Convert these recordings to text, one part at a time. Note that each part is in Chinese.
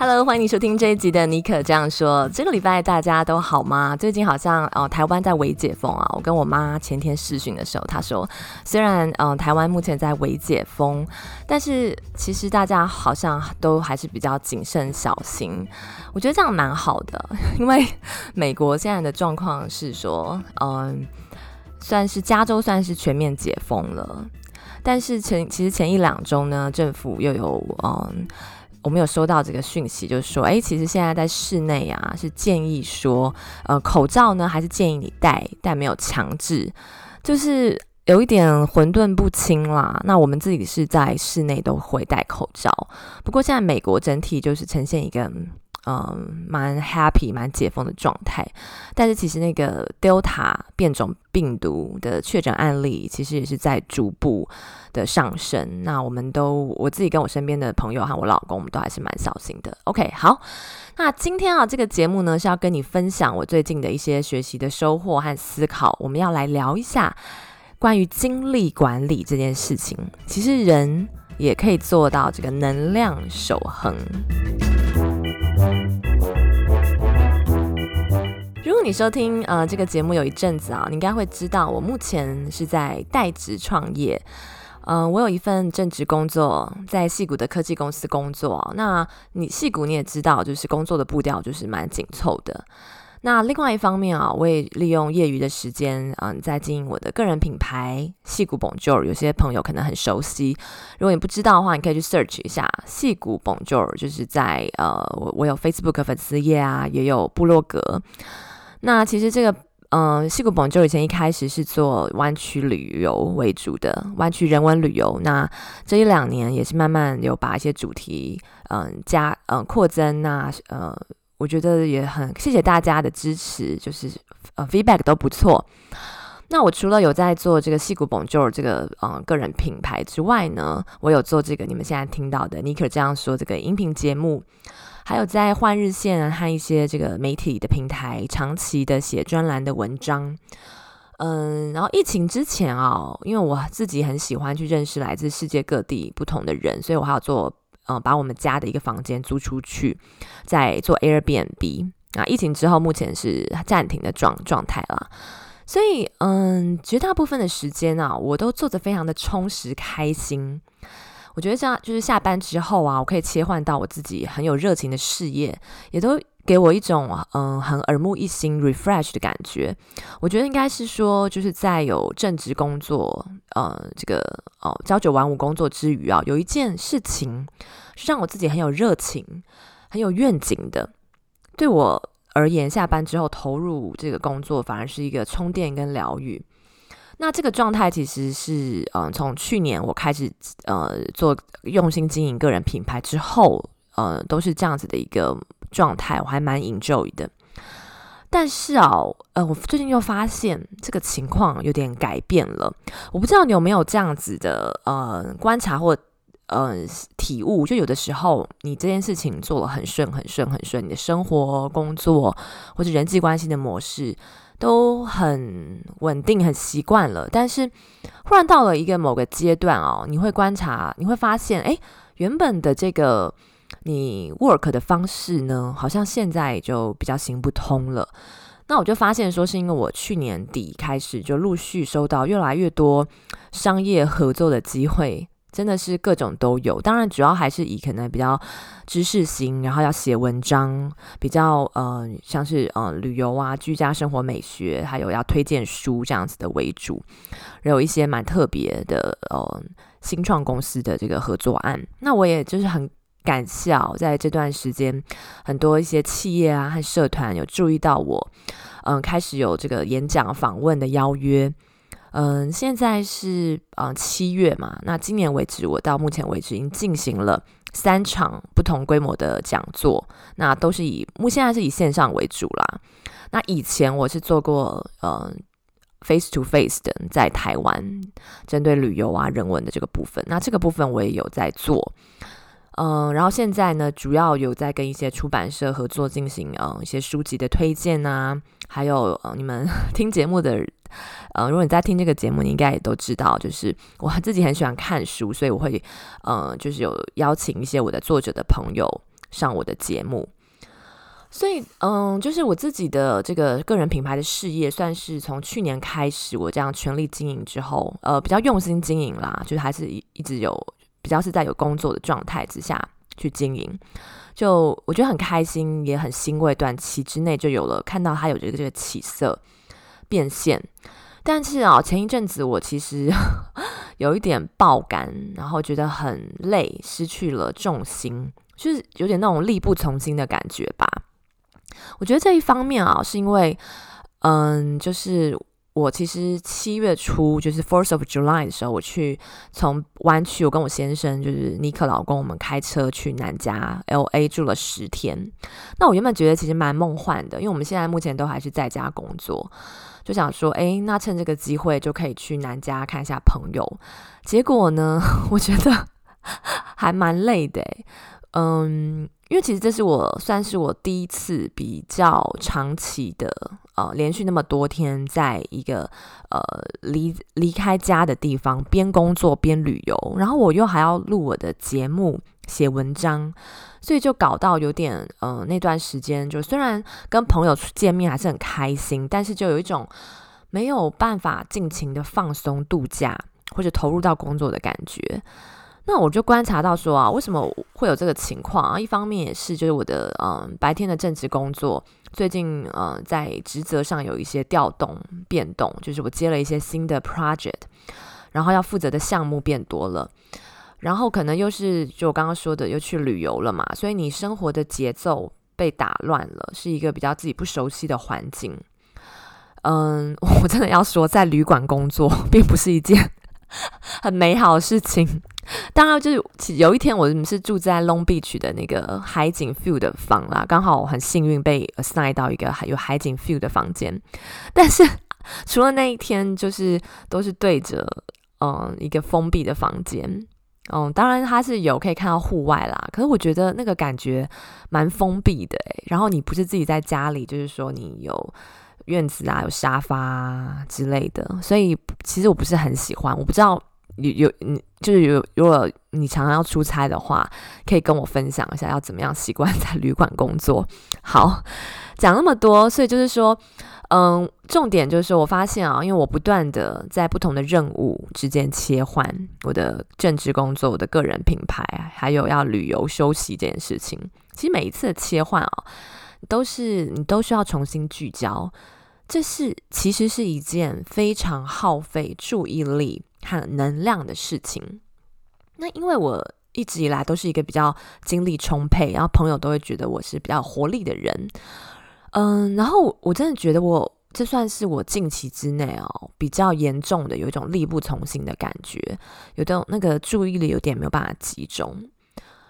Hello，欢迎你收听这一集的《尼可这样说》。这个礼拜大家都好吗？最近好像哦，台湾在微解封啊。我跟我妈前天视讯的时候，她说，虽然嗯、台湾目前在微解封，但是其实大家好像都还是比较谨慎小心。我觉得这样蛮好的，因为美国现在的状况是说，嗯、算是加州算是全面解封了，但是前其实前一两周呢，政府又有嗯。我们有收到这个讯息，就是说，哎，其实现在在室内啊，是建议说，呃，口罩呢还是建议你戴，但没有强制，就是有一点混沌不清啦。那我们自己是在室内都会戴口罩，不过现在美国整体就是呈现一个。嗯，蛮 happy、蛮解封的状态，但是其实那个 Delta 变种病毒的确诊案例，其实也是在逐步的上升。那我们都，我自己跟我身边的朋友和我老公，我们都还是蛮小心的。OK，好，那今天啊，这个节目呢是要跟你分享我最近的一些学习的收获和思考。我们要来聊一下关于精力管理这件事情。其实人也可以做到这个能量守恒。果你收听呃这个节目有一阵子啊，你应该会知道我目前是在代职创业。嗯、我有一份正职工作，在戏谷的科技公司工作。那你戏谷你也知道，就是工作的步调就是蛮紧凑的。那另外一方面啊，我也利用业余的时间，嗯、在经营我的个人品牌戏谷 Bonjour。有些朋友可能很熟悉，如果你不知道的话，你可以去 search 一下戏谷 Bonjour，就是在呃，我我有 Facebook 粉丝页啊，也有部落格。那其实这个，嗯，矽谷本就以前一开始是做湾区旅游为主的，湾区人文旅游。那这一两年也是慢慢有把一些主题，嗯，加，嗯，扩增。那，呃，我觉得也很谢谢大家的支持，就是呃，feedback 都不错。那我除了有在做这个矽谷本就这个，嗯，个人品牌之外呢，我有做这个你们现在听到的尼可这样说这个音频节目。还有在换日线和一些这个媒体的平台长期的写专栏的文章，嗯，然后疫情之前啊，因为我自己很喜欢去认识来自世界各地不同的人，所以我还要做，嗯，把我们家的一个房间租出去，在做 Airbnb。啊，疫情之后目前是暂停的状状态了，所以嗯，绝大部分的时间啊，我都做得非常的充实开心。我觉得这样就是下班之后啊，我可以切换到我自己很有热情的事业，也都给我一种嗯、很耳目一新、refresh 的感觉。我觉得应该是说，就是在有正职工作，呃，这个哦朝九晚五工作之余啊，有一件事情是让我自己很有热情、很有愿景的。对我而言，下班之后投入这个工作，反而是一个充电跟疗愈。那这个状态其实是，嗯、呃，从去年我开始，呃，做用心经营个人品牌之后，呃，都是这样子的一个状态，我还蛮 enjoy 的。但是啊，呃，我最近又发现这个情况有点改变了。我不知道你有没有这样子的，呃，观察或呃体悟，就有的时候你这件事情做了很顺、很顺、很顺，你的生活、工作或者人际关系的模式。都很稳定，很习惯了。但是忽然到了一个某个阶段哦，你会观察，你会发现，哎，原本的这个你 work 的方式呢，好像现在就比较行不通了。那我就发现说，是因为我去年底开始就陆续收到越来越多商业合作的机会。真的是各种都有，当然主要还是以可能比较知识型，然后要写文章，比较呃像是呃旅游啊、居家生活美学，还有要推荐书这样子的为主，还有一些蛮特别的呃新创公司的这个合作案。那我也就是很感谢哦，在这段时间，很多一些企业啊和社团有注意到我，嗯、开始有这个演讲访问的邀约。嗯，现在是嗯七月嘛，那今年为止，我到目前为止已经进行了三场不同规模的讲座，那都是以目现在是以线上为主啦。那以前我是做过嗯 face to face 的在台湾针对旅游啊人文的这个部分，那这个部分我也有在做。嗯，然后现在呢，主要有在跟一些出版社合作，进行嗯一些书籍的推荐啊，还有呃你们听节目的，呃，如果你在听这个节目，你应该也都知道，就是我自己很喜欢看书，所以我会呃就是有邀请一些我的作者的朋友上我的节目，所以嗯，就是我自己的这个个人品牌的事业，算是从去年开始我这样全力经营之后，呃，比较用心经营啦，就是还是一一直有。比较是在有工作的状态之下去经营，就我觉得很开心，也很欣慰。短期之内就有了看到他有这个这个起色变现，但是啊，前一阵子我其实 有一点爆肝，然后觉得很累，失去了重心，就是有点那种力不从心的感觉吧。我觉得这一方面啊，是因为嗯，就是。我其实七月初就是 Fourth of July 的时候，我去从湾区，我跟我先生就是尼克老公，我们开车去南加 LA 住了十天。那我原本觉得其实蛮梦幻的，因为我们现在目前都还是在家工作，就想说，哎，那趁这个机会就可以去南加看一下朋友。结果呢，我觉得 还蛮累的，嗯。因为其实这是我算是我第一次比较长期的呃连续那么多天在一个呃离离开家的地方边工作边旅游，然后我又还要录我的节目写文章，所以就搞到有点呃那段时间就虽然跟朋友见面还是很开心，但是就有一种没有办法尽情的放松度假或者投入到工作的感觉。那我就观察到说啊，为什么会有这个情况啊？一方面也是就是我的嗯白天的正职工作最近嗯在职责上有一些调动变动，就是我接了一些新的 project，然后要负责的项目变多了，然后可能又是就我刚刚说的又去旅游了嘛，所以你生活的节奏被打乱了，是一个比较自己不熟悉的环境。嗯，我真的要说，在旅馆工作并不是一件 很美好的事情。当然，就是有一天我们是住在 Long Beach 的那个海景 feel 的房啦，刚好我很幸运被 assign 到一个有海景 feel 的房间。但是 除了那一天，就是都是对着嗯一个封闭的房间。嗯，当然它是有可以看到户外啦，可是我觉得那个感觉蛮封闭的诶。然后你不是自己在家里，就是说你有院子啊，有沙发之类的，所以其实我不是很喜欢。我不知道。有有你就是有，如果你常常要出差的话，可以跟我分享一下要怎么样习惯 在旅馆工作。好，讲那么多，所以就是说，嗯，重点就是我发现啊，因为我不断的在不同的任务之间切换，我的正职工作、我的个人品牌，还有要旅游休息这件事情，其实每一次的切换啊，都是你都需要重新聚焦，这是其实是一件非常耗费注意力和能量的事情，那因为我一直以来都是一个比较精力充沛，然后朋友都会觉得我是比较活力的人，嗯，然后我真的觉得我这算是我近期之内哦比较严重的有一种力不从心的感觉，有的那个注意力有点没有办法集中，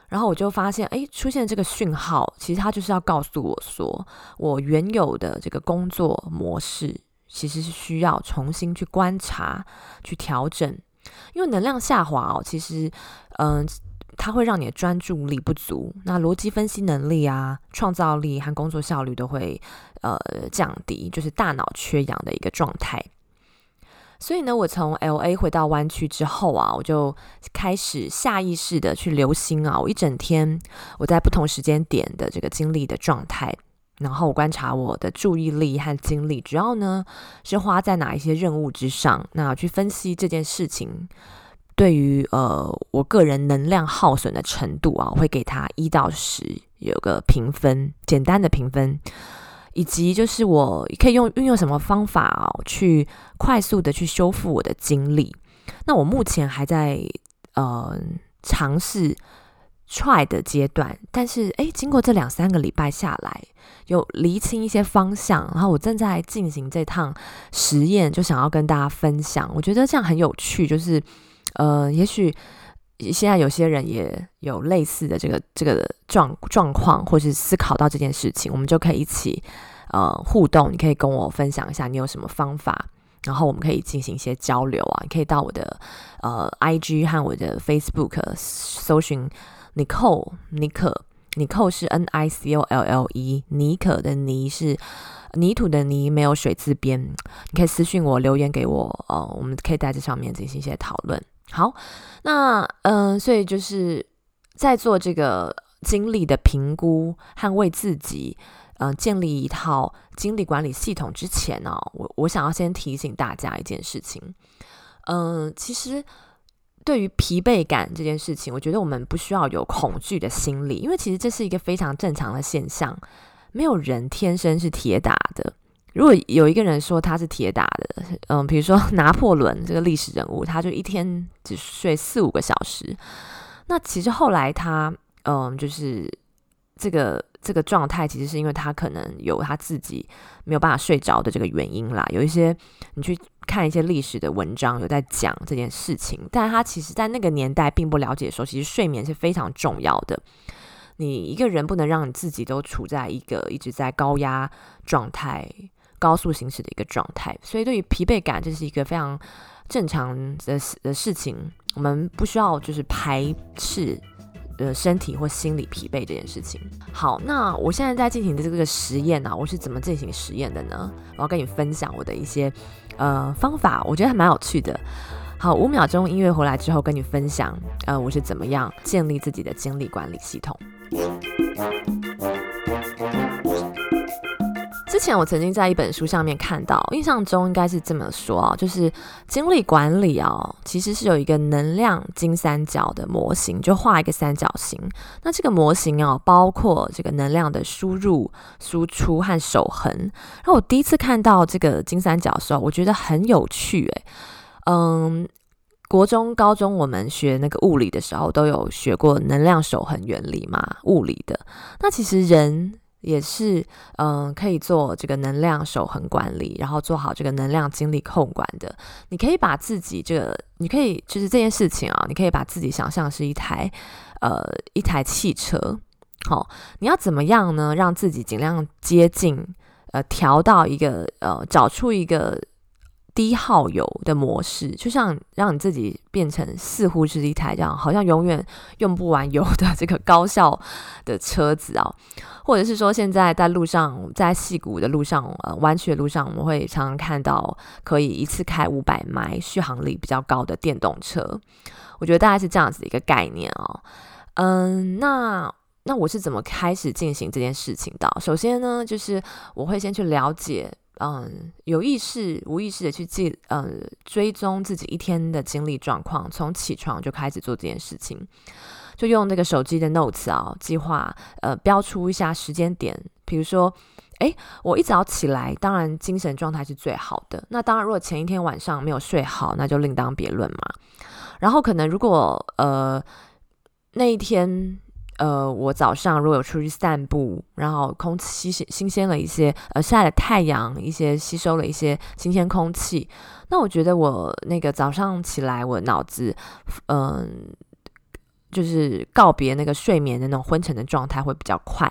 然后我就发现，哎，出现这个讯号，其实它就是要告诉我说，我原有的这个工作模式。其实是需要重新去观察、去调整，因为能量下滑哦，其实，嗯、它会让你的专注力不足，那逻辑分析能力啊、创造力和工作效率都会呃降低，就是大脑缺氧的一个状态。所以呢，我从 LA 回到湾区之后啊，我就开始下意识的去留心啊，我一整天我在不同时间点的这个精力的状态。然后我观察我的注意力和精力，主要呢是花在哪一些任务之上。那去分析这件事情对于呃我个人能量耗损的程度啊，我会给他一到十有个评分，简单的评分，以及就是我可以用运用什么方法哦，去快速的去修复我的精力。那我目前还在呃尝试。try 的阶段，但是诶，经过这两三个礼拜下来，有厘清一些方向，然后我正在进行这趟实验，就想要跟大家分享。我觉得这样很有趣，就是呃，也许现在有些人也有类似的这个这个状状况，或是思考到这件事情，我们就可以一起呃互动。你可以跟我分享一下你有什么方法，然后我们可以进行一些交流啊。你可以到我的呃 IG 和我的 Facebook 搜寻 Nicole 尼克。尼克是 N I C O L L E，妮可的妮是泥土的泥，没有水字边。你可以私信我，留言给我，呃，我们可以在这上面进行一些讨论。好，那嗯、所以就是在做这个精力的评估和为自己。嗯、建立一套精力管理系统之前呢、哦，我我想要先提醒大家一件事情。嗯、其实对于疲惫感这件事情，我觉得我们不需要有恐惧的心理，因为其实这是一个非常正常的现象。没有人天生是铁打的。如果有一个人说他是铁打的，嗯、比如说 拿破仑这个历史人物，他就一天只睡四五个小时，那其实后来他，嗯、就是这个。这个状态其实是因为他可能有他自己没有办法睡着的这个原因啦。有一些你去看一些历史的文章，有在讲这件事情，但他其实在那个年代并不了解说，其实睡眠是非常重要的。你一个人不能让你自己都处在一个一直在高压状态、高速行驶的一个状态，所以对于疲惫感，这是一个非常正常的的事情。我们不需要就是排斥。呃，身体或心理疲惫这件事情。好，那我现在在进行的这个实验呢、啊，我是怎么进行实验的呢？我要跟你分享我的一些呃方法，我觉得还蛮有趣的。好，五秒钟音乐回来之后，跟你分享呃，我是怎么样建立自己的精力管理系统。之前我曾经在一本书上面看到，印象中应该是这么说啊，就是精力管理啊，其实是有一个能量金三角的模型，就画一个三角形。那这个模型啊，包括这个能量的输入、输出和守恒。然后我第一次看到这个金三角的时候，我觉得很有趣诶。嗯，国中、高中我们学那个物理的时候都有学过能量守恒原理嘛，物理的。那其实人。也是，嗯，可以做这个能量守恒管理，然后做好这个能量精力控管的。你可以把自己这个，你可以就是这件事情啊，你可以把自己想象是一台，呃，一台汽车。好、哦，你要怎么样呢？让自己尽量接近，呃，调到一个，呃，找出一个。低耗油的模式，就像让你自己变成似乎是一台这样，好像永远用不完油的这个高效的车子啊，或者是说现在在路上，在戏谷的路上，呃，弯曲的路上，我们会常常看到可以一次开五百迈、续航力比较高的电动车。我觉得大概是这样子的一个概念哦。嗯，那那我是怎么开始进行这件事情的？首先呢，就是我会先去了解。嗯，有意识、无意识的去记，嗯，追踪自己一天的精力状况，从起床就开始做这件事情，就用那个手机的 notes 啊，计划，呃，标出一下时间点，比如说，诶，我一早起来，当然精神状态是最好的。那当然，如果前一天晚上没有睡好，那就另当别论嘛。然后可能如果呃那一天。呃，我早上如果有出去散步，然后空气新新鲜了一些，呃，晒了太阳，一些吸收了一些新鲜空气，那我觉得我那个早上起来，我脑子，嗯、就是告别那个睡眠的那种昏沉的状态会比较快。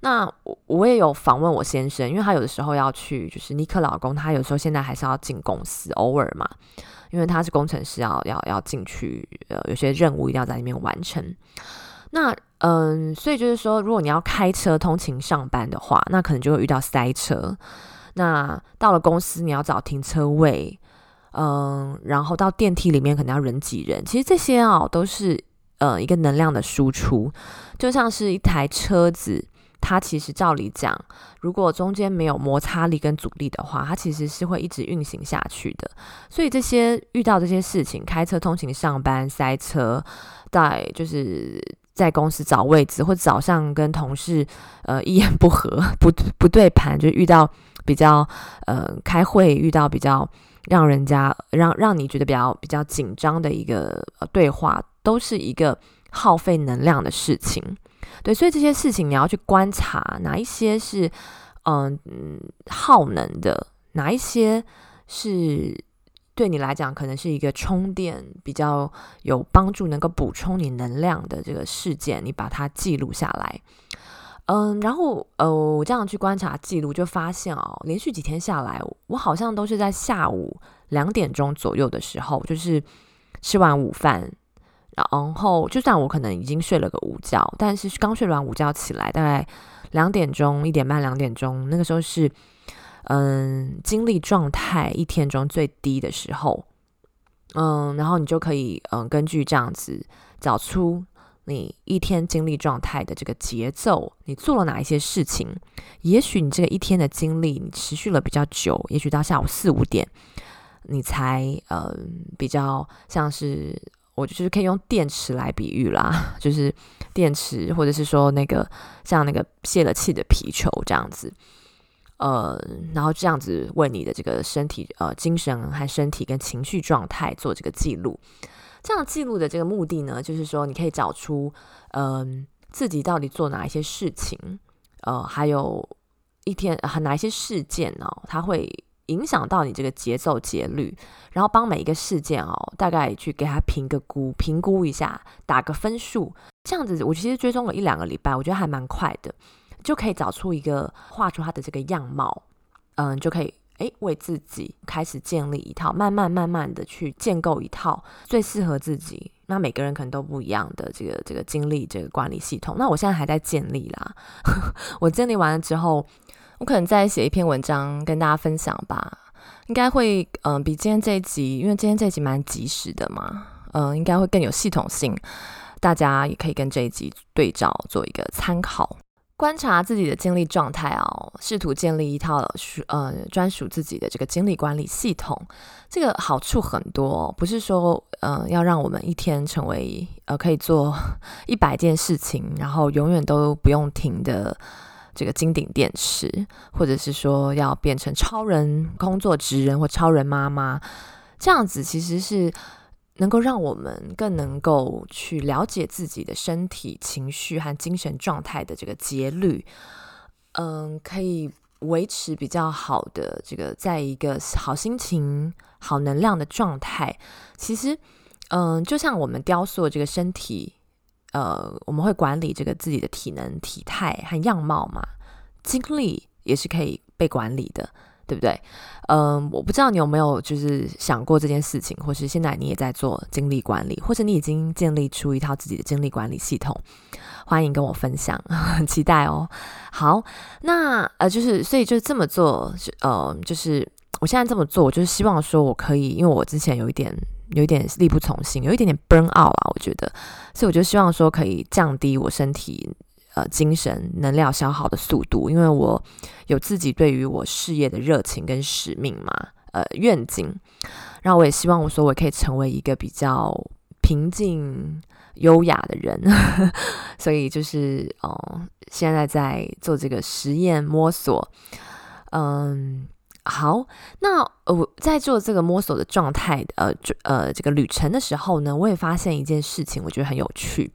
那我我也有访问我先生，因为他有的时候要去，就是尼克老公，他有时候现在还是要进公司，偶尔嘛，因为他是工程师要，要要要进去，呃，有些任务一定要在里面完成。那嗯，所以就是说，如果你要开车通勤上班的话，那可能就会遇到塞车。那到了公司，你要找停车位，嗯，然后到电梯里面可能要人挤人。其实这些啊，都是呃一个能量的输出，就像是一台车子，它其实照理讲，如果中间没有摩擦力跟阻力的话，它其实是会一直运行下去的。所以这些遇到这些事情，开车通勤上班塞车，在就是。在公司找位置，或者早上跟同事呃一言不合不不对盘，就遇到比较呃开会遇到比较让人家让让你觉得比较比较紧张的一个对话，都是一个耗费能量的事情。对，所以这些事情你要去观察哪一些是嗯、呃、耗能的，哪一些是。对你来讲，可能是一个充电比较有帮助，能够补充你能量的这个事件，你把它记录下来。嗯，然后呃，我这样去观察记录，就发现哦，连续几天下来，我好像都是在下午两点钟左右的时候，就是吃完午饭，然后就算我可能已经睡了个午觉，但是刚睡完午觉起来，大概两点钟、一点半、两点钟，那个时候是嗯精力状态一天中最低的时候，嗯，然后你就可以嗯根据这样子找出。你一天精力状态的这个节奏，你做了哪一些事情？也许你这个一天的精力你持续了比较久，也许到下午四五点，你才呃比较像是我就是可以用电池来比喻啦，就是电池或者是说那个像那个泄了气的皮球这样子，呃，然后这样子为你的这个身体呃精神和身体跟情绪状态做这个记录。这样记录的这个目的呢，就是说你可以找出，嗯、自己到底做哪一些事情，呃，还有一天和、呃、哪一些事件哦，它会影响到你这个节奏节律，然后帮每一个事件哦，大概去给它评个估，评估一下，打个分数。这样子，我其实追踪了一两个礼拜，我觉得还蛮快的，就可以找出一个画出它的这个样貌，嗯、就可以。诶，为自己开始建立一套，慢慢慢慢的去建构一套最适合自己。那每个人可能都不一样的这个这个经历这个管理系统。那我现在还在建立啦，我建立完了之后，我可能再写一篇文章跟大家分享吧。应该会嗯、比今天这一集，因为今天这一集蛮及时的嘛，嗯、应该会更有系统性。大家也可以跟这一集对照做一个参考。观察自己的精力状态哦，试图建立一套属呃专属自己的这个精力管理系统。这个好处很多，不是说呃要让我们一天成为呃可以做 一百件事情，然后永远都不用停的这个金顶电池，或者是说要变成超人工作职人或超人妈妈，这样子其实是。能够让我们更能够去了解自己的身体、情绪和精神状态的这个节律，嗯，可以维持比较好的这个在一个好心情、好能量的状态。其实，嗯，就像我们雕塑这个身体，呃，我们会管理这个自己的体能、体态和样貌嘛，精力也是可以被管理的。对不对？嗯，我不知道你有没有就是想过这件事情，或是现在你也在做精力管理，或者你已经建立出一套自己的精力管理系统，欢迎跟我分享，很期待哦。好，那呃，就是所以就是这么做，呃，就是我现在这么做，我就是希望说我可以，因为我之前有一点有一点力不从心，有一点点 burn out 啊，我觉得，所以我就希望说可以降低我身体。呃，精神能量消耗的速度，因为我有自己对于我事业的热情跟使命嘛，呃，愿景。然后我也希望我说我可以成为一个比较平静、优雅的人，所以就是哦、现在在做这个实验摸索。嗯，好，那我在做这个摸索的状态，呃，呃，这个旅程的时候呢，我也发现一件事情，我觉得很有趣。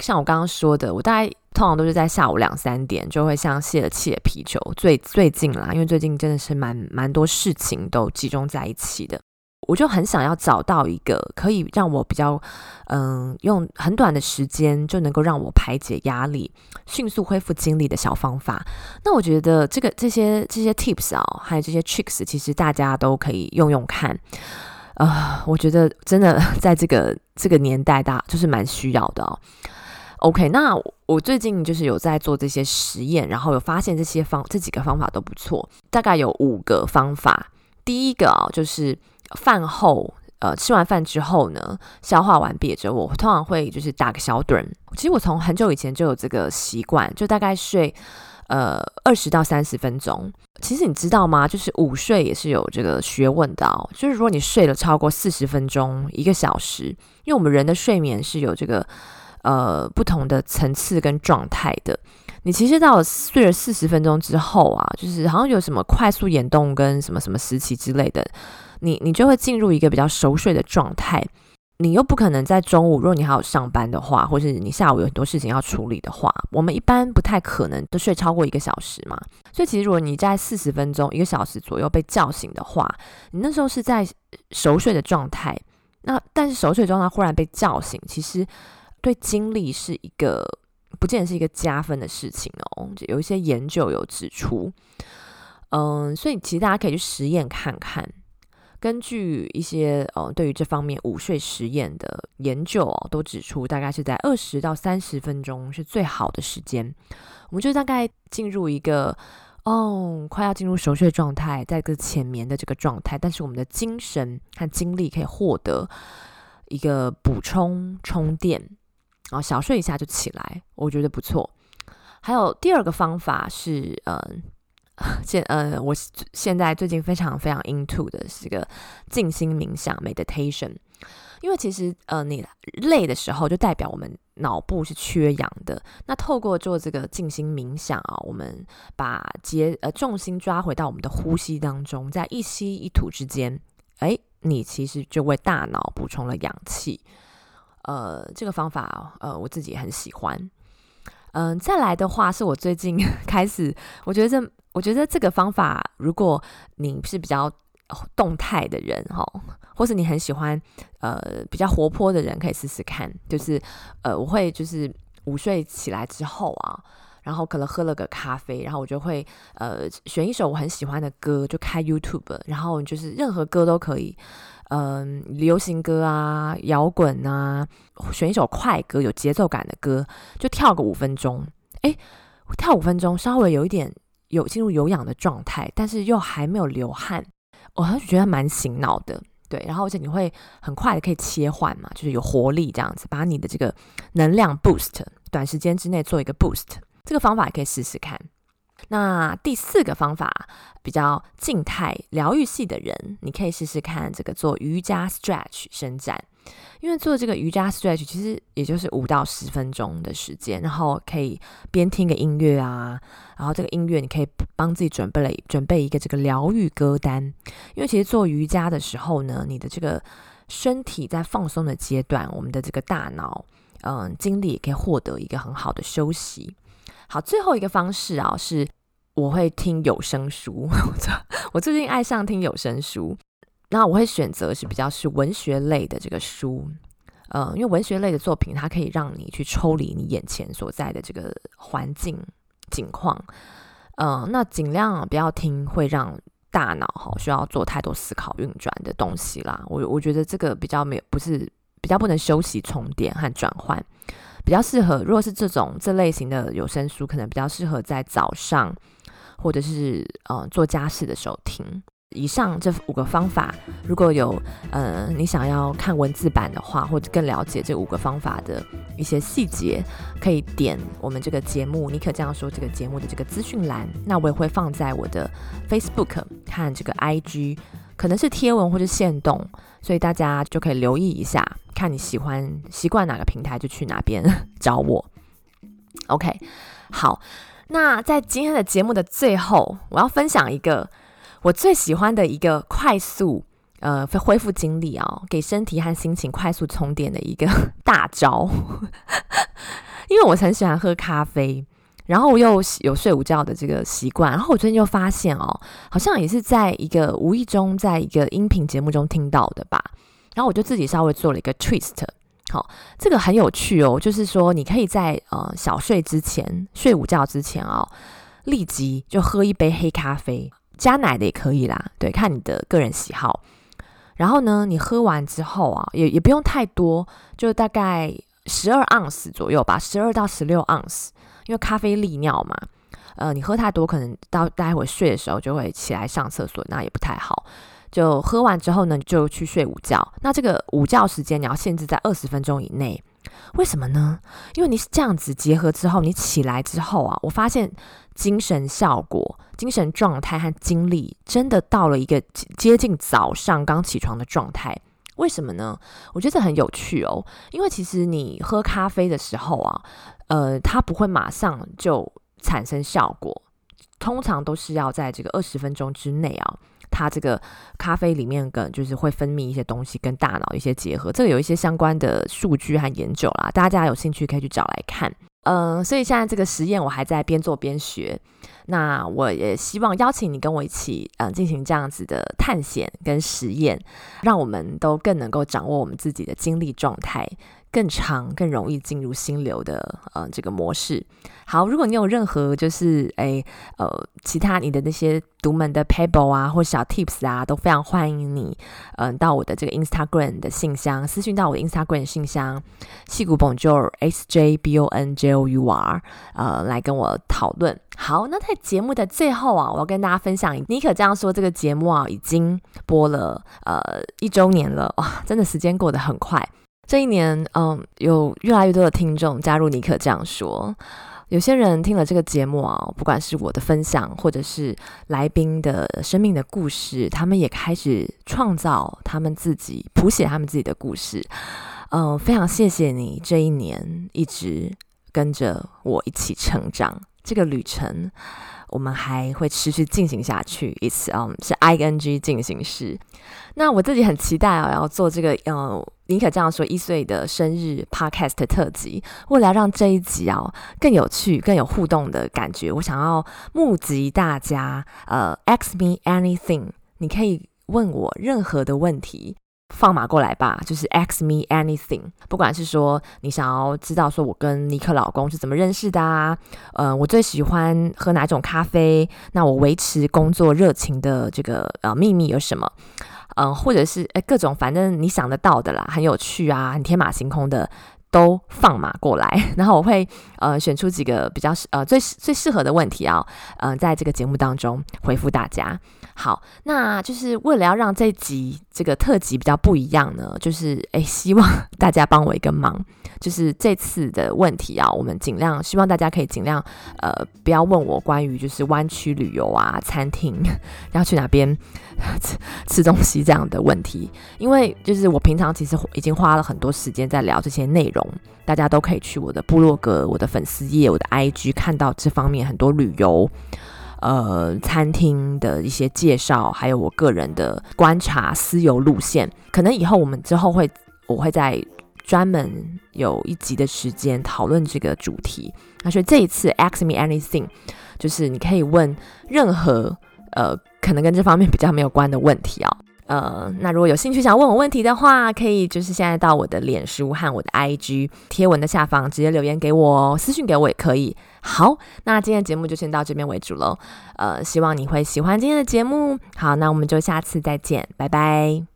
像我刚刚说的，我大概。通常都是在下午两三点，就会像泄了气的皮球。最最近啦，因为最近真的是蛮蛮多事情都集中在一起的，我就很想要找到一个可以让我比较，嗯，用很短的时间就能够让我排解压力、迅速恢复精力的小方法。那我觉得这个这些这些 tips 啊，还有这些 tricks，其实大家都可以用用看。呃，我觉得真的在这个这个年代，大就是蛮需要的哦。OK，那我最近就是有在做这些实验，然后有发现这些方这几个方法都不错，大概有五个方法。第一个啊，就是饭后，呃，吃完饭之后呢，消化完毕之后，我通常会就是打个小盹。其实我从很久以前就有这个习惯，就大概睡呃二十到三十分钟。其实你知道吗？就是午睡也是有这个学问的哦。就是如果你睡了超过四十分钟、一个小时，因为我们人的睡眠是有这个。呃，不同的层次跟状态的，你其实到了睡了四十分钟之后啊，就是好像有什么快速眼动跟什么什么时期之类的，你你就会进入一个比较熟睡的状态。你又不可能在中午，如果你还有上班的话，或是你下午有很多事情要处理的话，我们一般不太可能都睡超过一个小时嘛。所以其实如果你在四十分钟、一个小时左右被叫醒的话，你那时候是在熟睡的状态。那但是熟睡状态忽然被叫醒，其实。对精力是一个不见得是一个加分的事情哦。有一些研究有指出，嗯，所以其实大家可以去实验看看。根据一些呃对于这方面午睡实验的研究哦，都指出大概是在二十到三十分钟是最好的时间。我们就大概进入一个哦快要进入熟睡状态，在个浅眠的这个状态，但是我们的精神和精力可以获得一个补充充电，啊小睡一下就起来，我觉得不错。还有第二个方法是嗯。现呃，我现在最近非常非常 into 的是个静心冥想 meditation，因为其实呃，你累的时候就代表我们脑部是缺氧的。那透过做这个静心冥想啊，我们把节呃重心抓回到我们的呼吸当中，在一吸一吐之间，哎，你其实就为大脑补充了氧气。呃，这个方法呃，我自己很喜欢。嗯、再来的话是我最近 开始，我觉得。我觉得这个方法，如果你是比较动态的人哈，或是你很喜欢呃比较活泼的人，可以试试看。就是呃，我会就是午睡起来之后啊，然后可能喝了个咖啡，然后我就会呃选一首我很喜欢的歌，就开 YouTube，然后就是任何歌都可以，嗯、流行歌啊、摇滚啊，选一首快歌、有节奏感的歌，就跳个五分钟。诶，跳五分钟，稍微有一点。有进入有氧的状态，但是又还没有流汗，我还是觉得蛮醒脑的。对，然后而且你会很快的可以切换嘛，就是有活力这样子，把你的这个能量 boost，短时间之内做一个 boost，这个方法也可以试试看。那第四个方法，比较静态疗愈系的人，你可以试试看这个做瑜伽 stretch 伸展，因为做这个瑜伽 stretch 其实也就是五到十分钟的时间，然后可以边听个音乐啊，然后这个音乐你可以帮自己准备了准备一个这个疗愈歌单，因为其实做瑜伽的时候呢，你的这个身体在放松的阶段，我们的这个大脑嗯精力也可以获得一个很好的休息。好，最后一个方式啊，是我会听有声书。我最近爱上听有声书，那我会选择是比较是文学类的这个书，嗯，因为文学类的作品，它可以让你去抽离你眼前所在的这个环境景况，嗯，那尽量不要听会让大脑哈需要做太多思考运转的东西啦。我我觉得这个比较没有，不是比较不能休息充电和转换。比较适合，如果是这种这类型的有声书，可能比较适合在早上或者是呃做家事的时候听。以上这五个方法，如果有呃你想要看文字版的话，或者更了解这五个方法的一些细节，可以点我们这个节目，你可这样说这个节目的这个资讯栏，那我也会放在我的 Facebook 和这个 IG，可能是贴文或者线动，所以大家就可以留意一下。看你喜欢习惯哪个平台就去哪边 找我。OK，好，那在今天的节目的最后，我要分享一个我最喜欢的一个快速呃恢复精力、哦，给身体和心情快速充电的一个 大招。因为我很喜欢喝咖啡，然后我又有睡午觉的这个习惯，然后我最近就发现哦，好像也是在一个无意中在一个音频节目中听到的吧。然后我就自己稍微做了一个 twist，好，这个很有趣哦，就是说你可以在呃小睡之前，睡午觉之前、哦，立即就喝一杯黑咖啡，加奶的也可以啦，对，看你的个人喜好。然后呢，你喝完之后啊，也也不用太多，就大概十二盎司左右吧，十二到十六盎司，因为咖啡利尿嘛，呃，你喝太多，可能到待会睡的时候就会起来上厕所，那也不太好。就喝完之后呢，就去睡午觉。那这个午觉时间你要限制在二十分钟以内，为什么呢？因为你是这样子结合之后，你起来之后啊，我发现精神效果、精神状态和精力真的到了一个接近早上刚起床的状态。为什么呢？我觉得这很有趣哦。因为其实你喝咖啡的时候啊，呃，它不会马上就产生效果，通常都是要在这个二十分钟之内啊。它这个咖啡里面跟就是会分泌一些东西，跟大脑一些结合，这个有一些相关的数据和研究啦，大家有兴趣可以去找来看。嗯，所以现在这个实验我还在边做边学，那我也希望邀请你跟我一起，嗯，进行这样子的探险跟实验，让我们都更能够掌握我们自己的精力状态。更长、更容易进入心流的呃这个模式。好，如果你有任何就是诶呃其他你的那些独门的 pable 啊或小 tips 啊，都非常欢迎你嗯、到我的这个 Instagram 的信箱私信到我的 Instagram 信箱矽谷 Bonjour S J B O N J O U R 呃来跟我讨论。好，那在节目的最后啊，我要跟大家分享，尼可这样说，这个节目啊已经播了呃一周年了哇，真的时间过得很快。这一年嗯有越来越多的听众加入尼克这样说。有些人听了这个节目啊，不管是我的分享，或者是来宾的生命的故事，他们也开始创造他们自己，谱写他们自己的故事。嗯、非常谢谢你这一年一直跟着我一起成长，这个旅程我们还会持续进行下去。It's 嗯是 ing 进行式。那我自己很期待啊，要做这个嗯。呃尼可这样说，一岁的生日 podcast 特辑，为了让这一集啊更有趣、更有互动的感觉，我想要募集大家，呃，ask me anything，你可以问我任何的问题，放马过来吧，就是 ask me anything。不管是说你想要知道说我跟尼克老公是怎么认识的啊，呃，我最喜欢喝哪种咖啡，那我维持工作热情的这个呃秘密有什么？嗯、或者是诶各种反正你想得到的啦，很有趣啊，很天马行空的，都放马过来。然后我会呃选出几个比较呃最最适合的问题啊，嗯、呃，在这个节目当中回复大家。好，那就是为了要让这集这个特辑比较不一样呢，就是诶希望 大家帮我一个忙。就是这次的问题啊，我们尽量希望大家可以尽量呃不要问我关于就是湾区旅游啊、餐厅要去哪边吃吃东西这样的问题，因为就是我平常其实已经花了很多时间在聊这些内容，大家都可以去我的部落格、我的粉丝页、我的 IG 看到这方面很多旅游呃餐厅的一些介绍，还有我个人的观察、私游路线。可能以后我们之后会我会在。专门有一集的时间讨论这个主题，那所以这一次 Ask Me Anything，就是你可以问任何呃可能跟这方面比较没有关的问题哦。呃，那如果有兴趣想问我问题的话，可以就是现在到我的脸书和我的 IG 贴文的下方直接留言给我哦，私信给我也可以。好，那今天的节目就先到这边为主喽。呃，希望你会喜欢今天的节目。好，那我们就下次再见，拜拜。